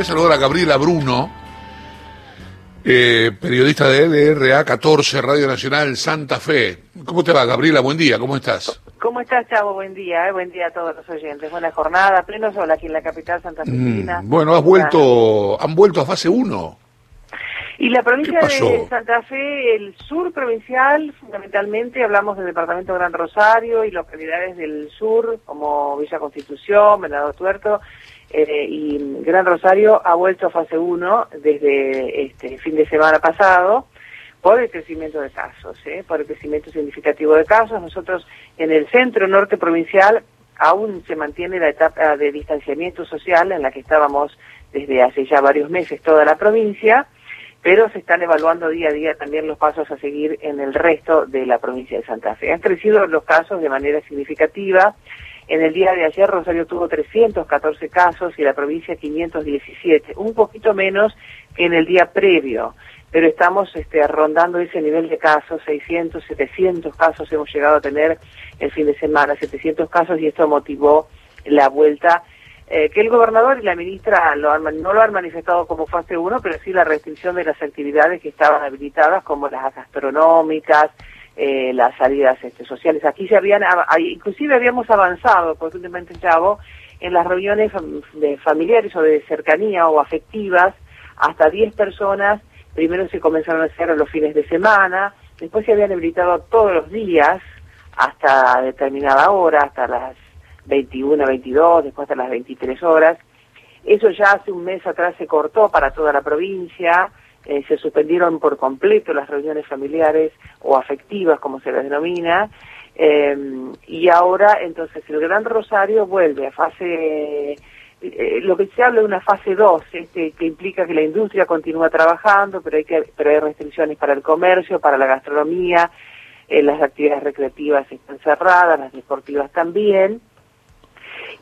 A saludar a Gabriela Bruno, eh, periodista de LRA 14, Radio Nacional Santa Fe. ¿Cómo te va, Gabriela? Buen día, ¿cómo estás? ¿Cómo estás, Chavo? Buen día, eh. buen día a todos los oyentes. Buena jornada, pleno sol aquí en la capital Santa Fe. Mm, bueno, has vuelto, han vuelto a fase 1. Y la provincia de Santa Fe, el sur provincial, fundamentalmente hablamos del departamento Gran Rosario y localidades del sur, como Villa Constitución, Venado Tuerto, eh, y Gran Rosario ha vuelto a fase 1 desde este fin de semana pasado por el crecimiento de casos, ¿eh? por el crecimiento significativo de casos. Nosotros en el centro norte provincial aún se mantiene la etapa de distanciamiento social en la que estábamos desde hace ya varios meses toda la provincia, pero se están evaluando día a día también los pasos a seguir en el resto de la provincia de Santa Fe. Han crecido los casos de manera significativa en el día de ayer Rosario tuvo 314 casos y la provincia 517, un poquito menos que en el día previo, pero estamos este, rondando ese nivel de casos, 600, 700 casos hemos llegado a tener el fin de semana, 700 casos y esto motivó la vuelta eh, que el gobernador y la ministra lo no lo han manifestado como fase 1, pero sí la restricción de las actividades que estaban habilitadas como las gastronómicas, eh, las salidas este, sociales. Aquí se habían, inclusive habíamos avanzado, profundamente Chavo, en las reuniones de familiares o de cercanía o afectivas, hasta 10 personas, primero se comenzaron a hacer los fines de semana, después se habían habilitado todos los días, hasta determinada hora, hasta las 21, 22, después hasta las 23 horas. Eso ya hace un mes atrás se cortó para toda la provincia, eh, se suspendieron por completo las reuniones familiares o afectivas, como se les denomina, eh, y ahora entonces el Gran Rosario vuelve a fase, eh, lo que se habla de una fase 2, este, que implica que la industria continúa trabajando, pero hay, que, pero hay restricciones para el comercio, para la gastronomía, las actividades recreativas están cerradas, las deportivas también,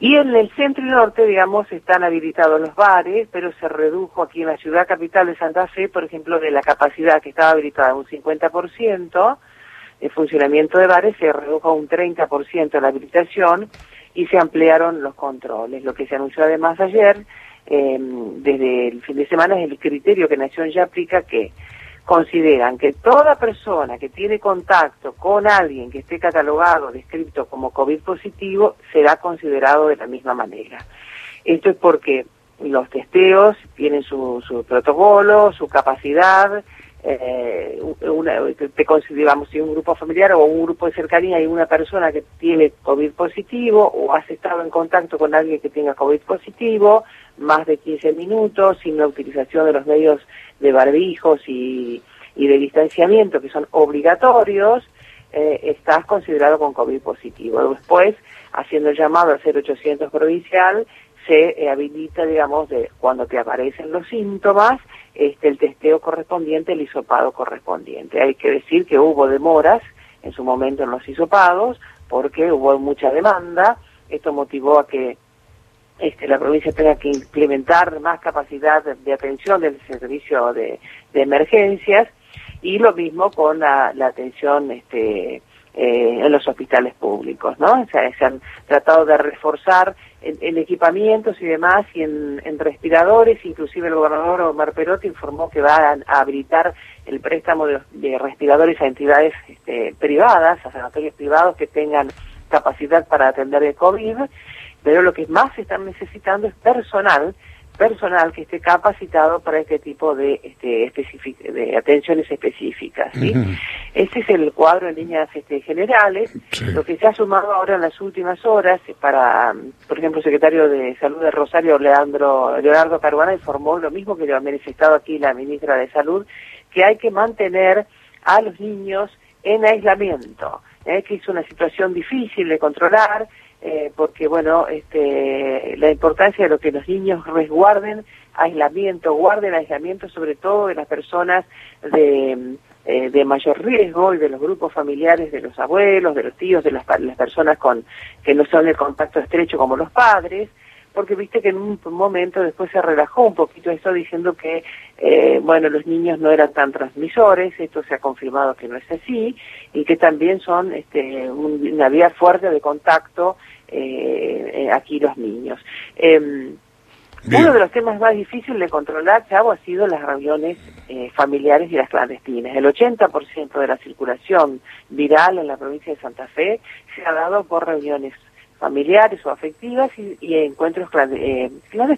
y en el centro y norte, digamos, están habilitados los bares, pero se redujo aquí en la ciudad capital de Santa Fe, por ejemplo, de la capacidad que estaba habilitada un 50%, de funcionamiento de bares se redujo a un 30% la habilitación y se ampliaron los controles. Lo que se anunció además ayer, eh, desde el fin de semana, es el criterio que Nación ya aplica que consideran que toda persona que tiene contacto con alguien que esté catalogado, descrito como COVID positivo, será considerado de la misma manera. Esto es porque los testeos tienen su, su protocolo, su capacidad, eh, te consideramos si un grupo familiar o un grupo de cercanía y una persona que tiene COVID positivo o has estado en contacto con alguien que tenga COVID positivo, más de 15 minutos, sin la utilización de los medios de barbijos y, de distanciamiento que son obligatorios, eh, estás considerado con COVID positivo. Después, haciendo el llamado al 0800 provincial, se eh, habilita, digamos, de cuando te aparecen los síntomas, este, el testeo correspondiente, el hisopado correspondiente. Hay que decir que hubo demoras en su momento en los hisopados, porque hubo mucha demanda, esto motivó a que este, la provincia tenga que implementar más capacidad de, atención del servicio de, emergencias y lo mismo con la, atención este, eh, en los hospitales públicos, ¿no? Se han tratado de reforzar en, equipamientos y demás y en, respiradores, inclusive el gobernador Omar Perotti informó que va a, habilitar el préstamo de, respiradores a entidades este, privadas, a sanatorios privados que tengan capacidad para atender el COVID pero lo que más están necesitando es personal personal que esté capacitado para este tipo de este, de atenciones específicas. ¿sí? Este es el cuadro en líneas este, generales. Lo que se ha sumado ahora en las últimas horas para, por ejemplo, el secretario de Salud de Rosario, Leandro, Leonardo Caruana, informó lo mismo que lo ha manifestado aquí la ministra de Salud, que hay que mantener a los niños en aislamiento, ¿eh? que es una situación difícil de controlar, eh, porque bueno, este, la importancia de lo que los niños resguarden aislamiento, guarden aislamiento sobre todo de las personas de, eh, de mayor riesgo y de los grupos familiares de los abuelos, de los tíos, de las, las personas con que no son de contacto estrecho como los padres, porque viste que en un momento después se relajó un poquito esto diciendo que, eh, bueno, los niños no eran tan transmisores, esto se ha confirmado que no es así, y que también son este, una vía fuerte de contacto eh, eh, aquí los niños. Em, Uno de los temas más difíciles de controlar, Chavo, ha sido las reuniones eh, familiares y las clandestinas. El 80% de la circulación viral en la provincia de Santa Fe se ha dado por reuniones familiares o afectivas y, encuentros eh,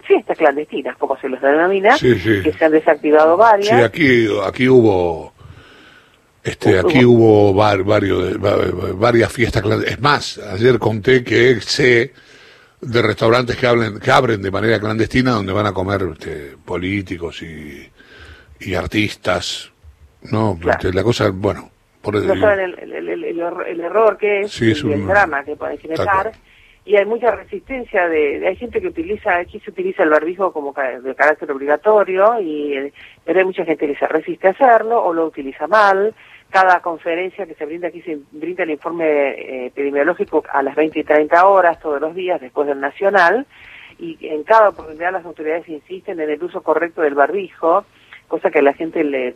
fiestas clandestinas, como se los denomina, que se han desactivado varias. Sí, aquí, aquí hubo este, aquí hubo varios, varias fiestas clandestinas. Es más, ayer conté que sé de restaurantes que, hablen, que abren de manera clandestina donde van a comer este, políticos y, y artistas. No, este, la cosa, bueno. Por el, no saben el, el, error que es, y el drama que puede generar y hay mucha resistencia de, hay gente que utiliza aquí se utiliza el barbijo como de carácter obligatorio y pero hay mucha gente que se resiste a hacerlo o lo utiliza mal. Cada conferencia que se brinda aquí se brinda el informe eh, epidemiológico a las 20 y 30 horas todos los días después del nacional y en cada oportunidad las autoridades insisten en el uso correcto del barbijo cosa que a la gente le,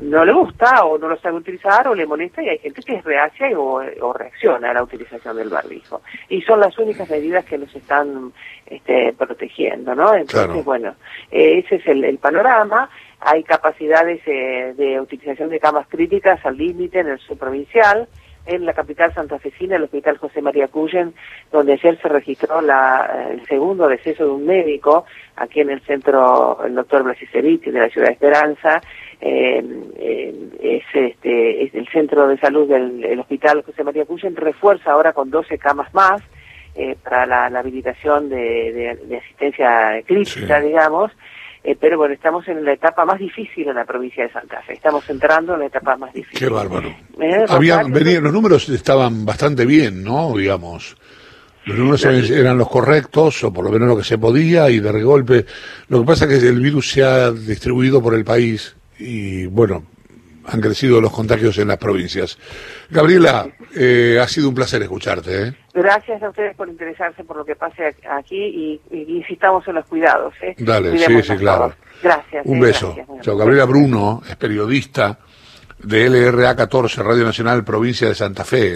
no le gusta o no lo sabe utilizar o le molesta y hay gente que es reacia o, reacciona a la utilización del barbijo. Y son las únicas medidas que nos están este, protegiendo, ¿no? Entonces, bueno, eh, ese es el, panorama. Hay capacidades eh, de utilización de camas críticas al límite en el subprovincial en la capital santafesina, el Hospital José María Cuyen, donde ayer se registró la, el segundo deceso de un médico, aquí en el centro, el doctor Blasicevich de la ciudad de Esperanza, eh, eh, es, este, es el centro de salud del Hospital José María Cuyen, refuerza ahora con 12 camas más, eh, para la, habilitación de, de, asistencia crítica, digamos, eh, pero bueno, estamos en la etapa más difícil en la provincia de Santa Fe. Estamos entrando en la etapa más difícil. Qué bárbaro. Eh, los números estaban bastante bien, ¿no? Digamos. Los números eran los correctos, o por lo menos lo que se podía, y de golpe. Lo que pasa es que el virus se ha distribuido por el país, y bueno, han crecido los contagios en las provincias. Gabriela, eh, ha sido un placer escucharte. ¿eh? Gracias a ustedes por interesarse por lo que pase aquí y, insistamos en los cuidados. ¿eh? Dale, sí, sí, claro. Gracias. Un beso. Chao, Gabriela Bruno es periodista de LRA 14, Radio Nacional, provincia de Santa Fe.